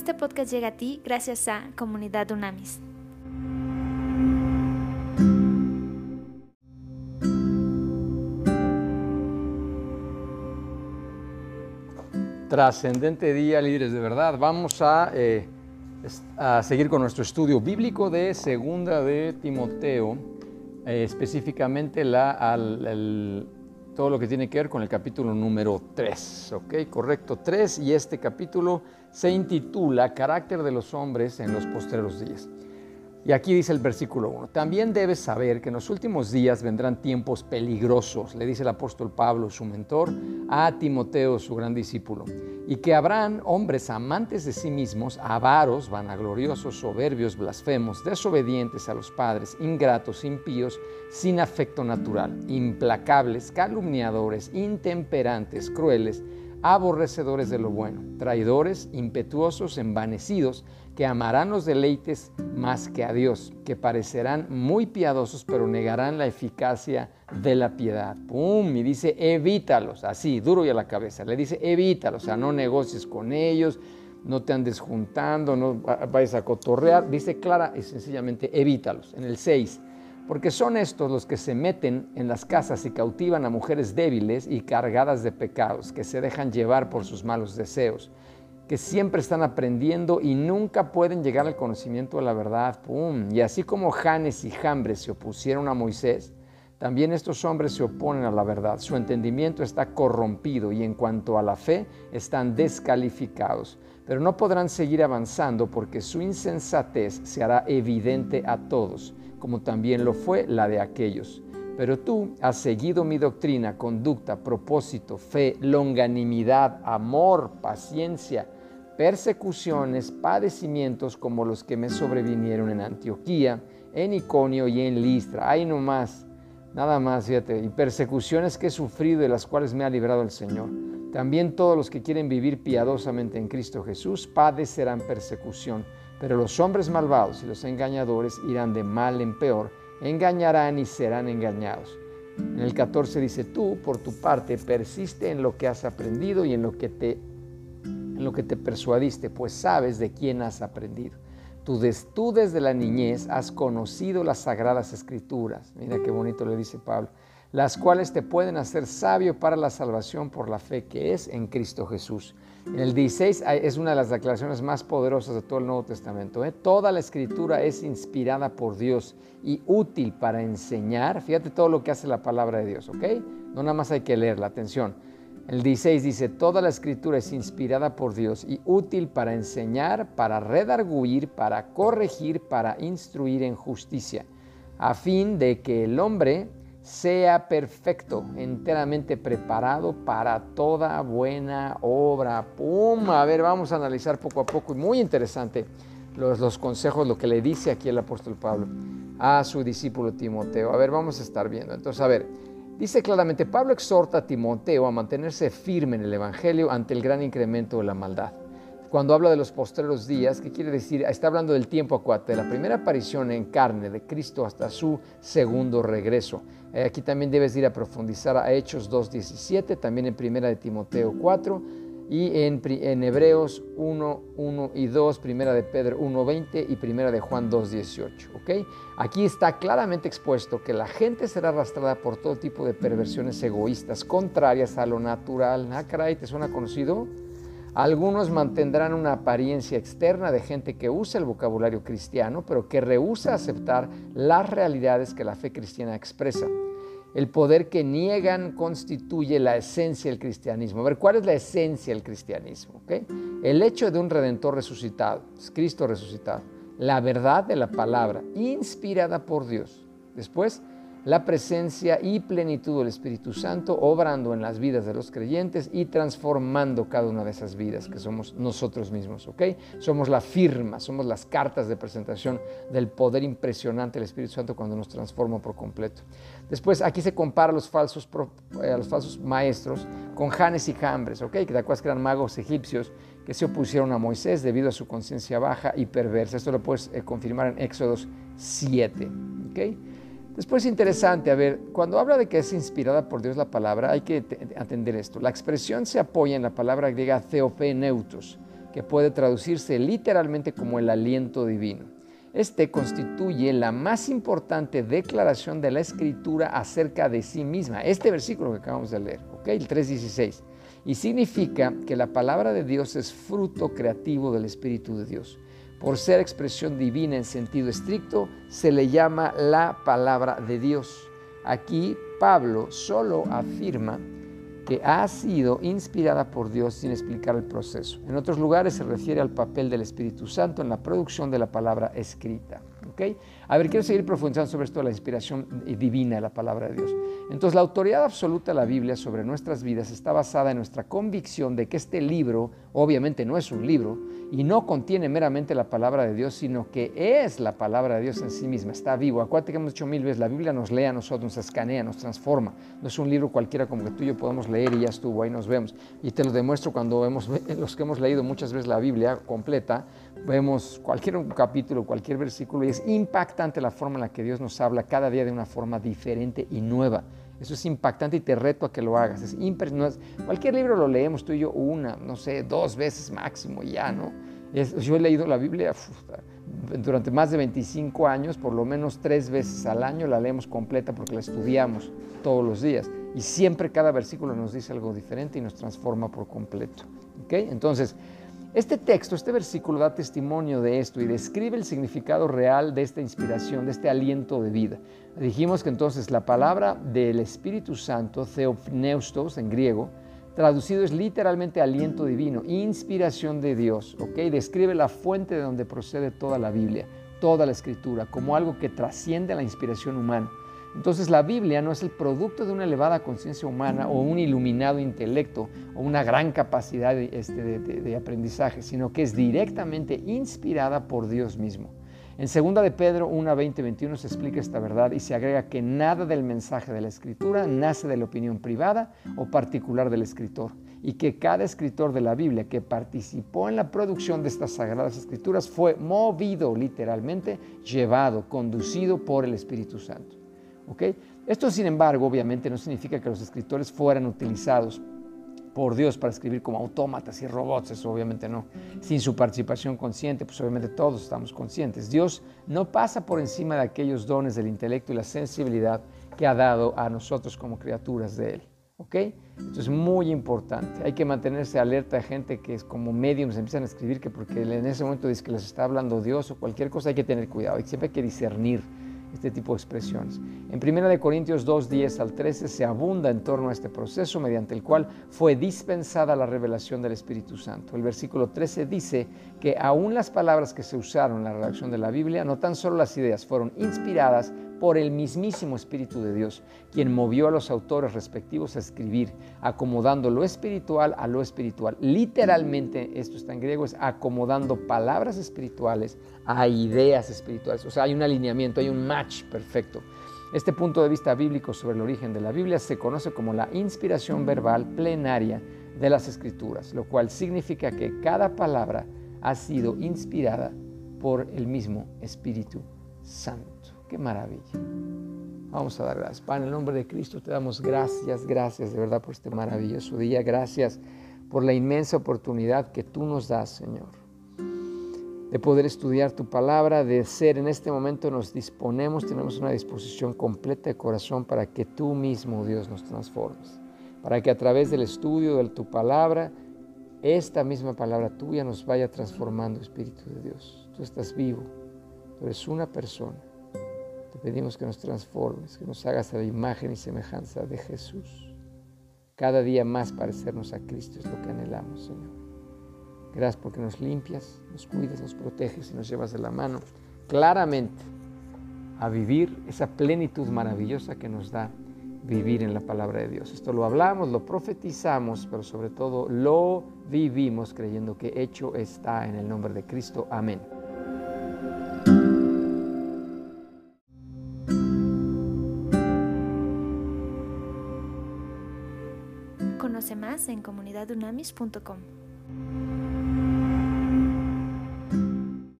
Este podcast llega a ti gracias a Comunidad Unamis. Trascendente día, líderes de verdad. Vamos a, eh, a, seguir con nuestro estudio bíblico de Segunda de Timoteo, eh, específicamente la, al, todo lo que tiene que ver con el capítulo número 3. ¿Ok? Correcto, 3. Y este capítulo se intitula Carácter de los hombres en los postreros días. Y aquí dice el versículo 1, también debes saber que en los últimos días vendrán tiempos peligrosos, le dice el apóstol Pablo, su mentor, a Timoteo, su gran discípulo, y que habrán hombres amantes de sí mismos, avaros, vanagloriosos, soberbios, blasfemos, desobedientes a los padres, ingratos, impíos, sin afecto natural, implacables, calumniadores, intemperantes, crueles, aborrecedores de lo bueno, traidores, impetuosos, envanecidos, que amarán los deleites más que a Dios, que parecerán muy piadosos, pero negarán la eficacia de la piedad. ¡Pum! Y dice, evítalos, así, duro y a la cabeza. Le dice, evítalos, o sea, no negocies con ellos, no te andes juntando, no vayas a cotorrear. Dice clara y sencillamente, evítalos. En el 6, porque son estos los que se meten en las casas y cautivan a mujeres débiles y cargadas de pecados, que se dejan llevar por sus malos deseos, que siempre están aprendiendo y nunca pueden llegar al conocimiento de la verdad. Y así como Janes y Jambres se opusieron a Moisés, también estos hombres se oponen a la verdad. Su entendimiento está corrompido y en cuanto a la fe están descalificados. Pero no podrán seguir avanzando porque su insensatez se hará evidente a todos como también lo fue la de aquellos. Pero tú has seguido mi doctrina, conducta, propósito, fe, longanimidad, amor, paciencia, persecuciones, padecimientos como los que me sobrevinieron en Antioquía, en Iconio y en Listra. Ahí nomás, nada más, fíjate, y persecuciones que he sufrido de las cuales me ha librado el Señor. También todos los que quieren vivir piadosamente en Cristo Jesús padecerán persecución. Pero los hombres malvados y los engañadores irán de mal en peor, engañarán y serán engañados. En el 14 dice, tú por tu parte persiste en lo que has aprendido y en lo que te, en lo que te persuadiste, pues sabes de quién has aprendido. Tú, tú desde la niñez has conocido las sagradas escrituras. Mira qué bonito le dice Pablo las cuales te pueden hacer sabio para la salvación por la fe que es en Cristo Jesús. En el 16 es una de las declaraciones más poderosas de todo el Nuevo Testamento. ¿eh? Toda la escritura es inspirada por Dios y útil para enseñar. Fíjate todo lo que hace la palabra de Dios, ¿ok? No nada más hay que leerla, atención. El 16 dice, toda la escritura es inspirada por Dios y útil para enseñar, para redarguir, para corregir, para instruir en justicia, a fin de que el hombre sea perfecto, enteramente preparado para toda buena obra. ¡Pum! A ver, vamos a analizar poco a poco, muy interesante, los, los, consejos, lo que le dice aquí el apóstol Pablo a su discípulo Timoteo. A ver, vamos a estar viendo. Entonces, a ver, dice claramente, Pablo exhorta a Timoteo a mantenerse firme en el Evangelio ante el gran incremento de la maldad cuando habla de los postreros días, ¿qué quiere decir? Está hablando del tiempo acuate, de la primera aparición en carne de Cristo hasta su segundo regreso. Eh, aquí también debes ir a profundizar a Hechos 2.17, también en Primera de Timoteo 4 y en, en Hebreos 1, 1 y 2, Primera de Pedro 1.20 y Primera de Juan 2.18. ¿okay? Aquí está claramente expuesto que la gente será arrastrada por todo tipo de perversiones egoístas, contrarias a lo natural. Ah, caray, ¿te suena conocido? Algunos mantendrán una apariencia externa de gente que usa el vocabulario cristiano, pero que rehúsa aceptar las realidades que la fe cristiana expresa. El poder que niegan constituye la esencia del cristianismo. A ver, ¿cuál es la esencia del cristianismo? El hecho de un redentor resucitado, es Cristo resucitado, la verdad de la palabra, inspirada por Dios. Después, la presencia y plenitud del Espíritu Santo obrando en las vidas de los creyentes y transformando cada una de esas vidas que somos nosotros mismos, ¿ok? Somos la firma, somos las cartas de presentación del poder impresionante del Espíritu Santo cuando nos transforma por completo. Después, aquí se compara a los falsos, eh, maestros con Janes y Jambres, ¿ok? Que te acuerdas que eran magos egipcios que se opusieron a Moisés debido a su conciencia baja y perversa. Esto lo puedes eh, confirmar en Éxodos 7, ¿ok? Después interesante, a ver, cuando habla de que es inspirada por Dios la palabra, hay que atender esto. La expresión se apoya en la palabra griega theopheneutos, que puede traducirse literalmente como el aliento divino. Este constituye la más importante declaración de la escritura acerca de sí misma. Este versículo que acabamos de leer, ¿ok? El 3.16. Y significa que la palabra de Dios es fruto creativo del Espíritu de Dios. Por ser expresión divina en sentido estricto, se le llama la palabra de Dios. Aquí Pablo solo afirma que ha sido inspirada por Dios sin explicar el proceso. En otros lugares se refiere al papel del Espíritu Santo en la producción de la palabra escrita. A ver, quiero seguir profundizando sobre esto de la inspiración divina de la palabra de Dios. Entonces, la autoridad absoluta de la Biblia sobre nuestras vidas está basada en nuestra convicción de que este libro, obviamente no es un libro, y no contiene meramente la palabra de Dios, sino que es la palabra de Dios en sí misma, está vivo. Acuérdate que hemos dicho mil veces, la Biblia nos lee a nosotros, nos escanea, nos transforma. No es un libro cualquiera como que tú y yo podemos leer y ya estuvo, ahí nos vemos. Y te lo demuestro cuando los que hemos leído muchas veces la Biblia completa, vemos cualquier capítulo, cualquier versículo y es impactante la forma en la que Dios nos habla cada día de una forma diferente y nueva. Eso es impactante y te reto a que lo hagas. Es Cualquier libro lo leemos tú y yo una, no sé, dos veces máximo ya, ¿no? yo he leído la Biblia durante más de 25 años, por lo menos tres veces al año la leemos completa porque la estudiamos todos los días. Y siempre cada versículo nos dice algo diferente y nos transforma por completo. ¿Okay? Entonces, este texto, este versículo da testimonio de esto y describe el significado real de esta inspiración, de este aliento de vida. Dijimos que entonces la palabra del Espíritu Santo, theopneustos en griego, traducido es literalmente aliento divino, inspiración de Dios, ¿ok? Describe la fuente de donde procede toda la Biblia, toda la escritura, como algo que trasciende la inspiración humana. Entonces la Biblia no es el producto de una elevada conciencia humana o un iluminado intelecto o una gran capacidad este, de, aprendizaje, sino que es directamente inspirada por Dios mismo. En 2 de Pedro 1, 20, 21 se explica esta verdad y se agrega que nada del mensaje de la escritura nace de la opinión privada o particular del escritor y que cada escritor de la Biblia que participó en la producción de estas sagradas escrituras fue movido literalmente, llevado, conducido por el Espíritu Santo. Esto, sin embargo, obviamente no significa que los escritores fueran utilizados por Dios para escribir como autómatas y robots, eso obviamente no. Sin su participación consciente, pues obviamente todos estamos conscientes. Dios no pasa por encima de aquellos dones del intelecto y la sensibilidad que ha dado a nosotros como criaturas de Él. ¿Ok? Esto es muy importante. Hay que mantenerse alerta a gente que es como mediums, empiezan a escribir que porque en ese momento dice que les está hablando Dios o cualquier cosa, hay que tener cuidado. Y siempre hay que discernir este tipo de expresiones. En 1 Corintios 2, 10 al 13 se abunda en torno a este proceso mediante el cual fue dispensada la revelación del Espíritu Santo. El versículo 13 dice que aún las palabras que se usaron en la redacción de la Biblia, no tan solo las ideas, fueron inspiradas por el mismísimo Espíritu de Dios, quien movió a los autores respectivos a escribir, acomodando lo espiritual a lo espiritual. Literalmente, esto está en griego, es acomodando palabras espirituales a ideas espirituales. O sea, hay un alineamiento, hay un match perfecto. Este punto de vista bíblico sobre el origen de la Biblia se conoce como la inspiración verbal plenaria de las escrituras, lo cual significa que cada palabra ha sido inspirada por el mismo Espíritu Santo. Qué maravilla. Vamos a dar gracias. Padre, en el nombre de Cristo te damos gracias, gracias de verdad por este maravilloso día. Gracias por la inmensa oportunidad que tú nos das, Señor, de poder estudiar tu palabra, de ser en este momento nos disponemos, tenemos una disposición completa de corazón para que tú mismo, Dios, nos transformes. Para que a través del estudio de tu palabra, esta misma palabra tuya nos vaya transformando, Espíritu de Dios. Tú estás vivo, tú eres una persona te pedimos que nos transformes, que nos hagas a la imagen y semejanza de Jesús. Cada día más parecernos a Cristo es lo que anhelamos, Señor. Gracias porque nos limpias, nos cuidas, nos proteges y nos llevas de la mano claramente a vivir esa plenitud maravillosa que nos da vivir en la palabra de Dios. Esto lo hablamos, lo profetizamos, pero sobre todo lo vivimos creyendo que hecho está en el nombre de Cristo. Amén. Más en comunidadunamis.com.